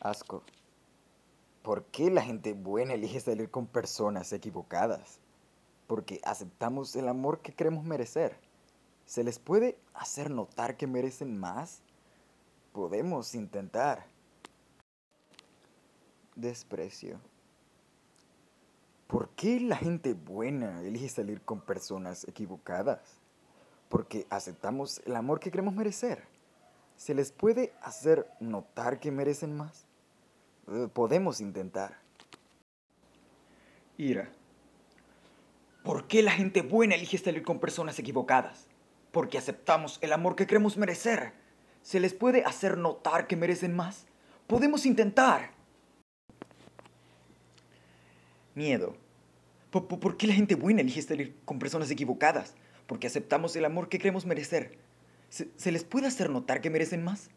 Asco. ¿Por qué la gente buena elige salir con personas equivocadas? Porque aceptamos el amor que creemos merecer. ¿Se les puede hacer notar que merecen más? Podemos intentar. Desprecio. ¿Por qué la gente buena elige salir con personas equivocadas? Porque aceptamos el amor que creemos merecer. ¿Se les puede hacer notar que merecen más? Eh, podemos intentar. Ira. ¿Por qué la gente buena elige salir con personas equivocadas? Porque aceptamos el amor que creemos merecer. ¿Se les puede hacer notar que merecen más? Podemos intentar. Miedo. ¿Por, qué la gente buena elige salir con personas equivocadas? Porque aceptamos el amor que creemos merecer. ¿Se, les puede hacer notar que merecen más?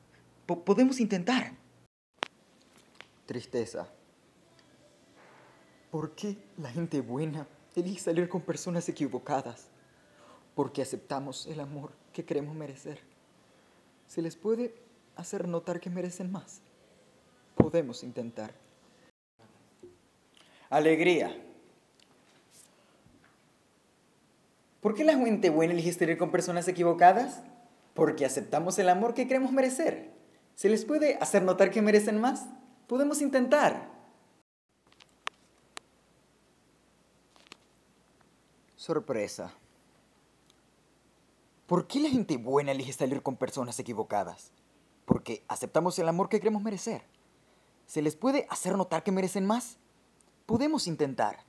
Po- podemos intentar. Tristeza. ¿Por qué la gente buena elige salir con personas equivocadas? Porque aceptamos el amor que creemos merecer. ¿Se les puede hacer notar que merecen más? Podemos intentar. Alegría. ¿Por qué la gente buena elige salir con personas equivocadas? Porque aceptamos el amor que creemos merecer. ¿Se les puede hacer notar que merecen más? Podemos intentar. Sorpresa. ¿Por qué la gente buena elige salir con personas equivocadas? Porque aceptamos el amor que creemos merecer. ¿Se les puede hacer notar que merecen más? Podemos intentar.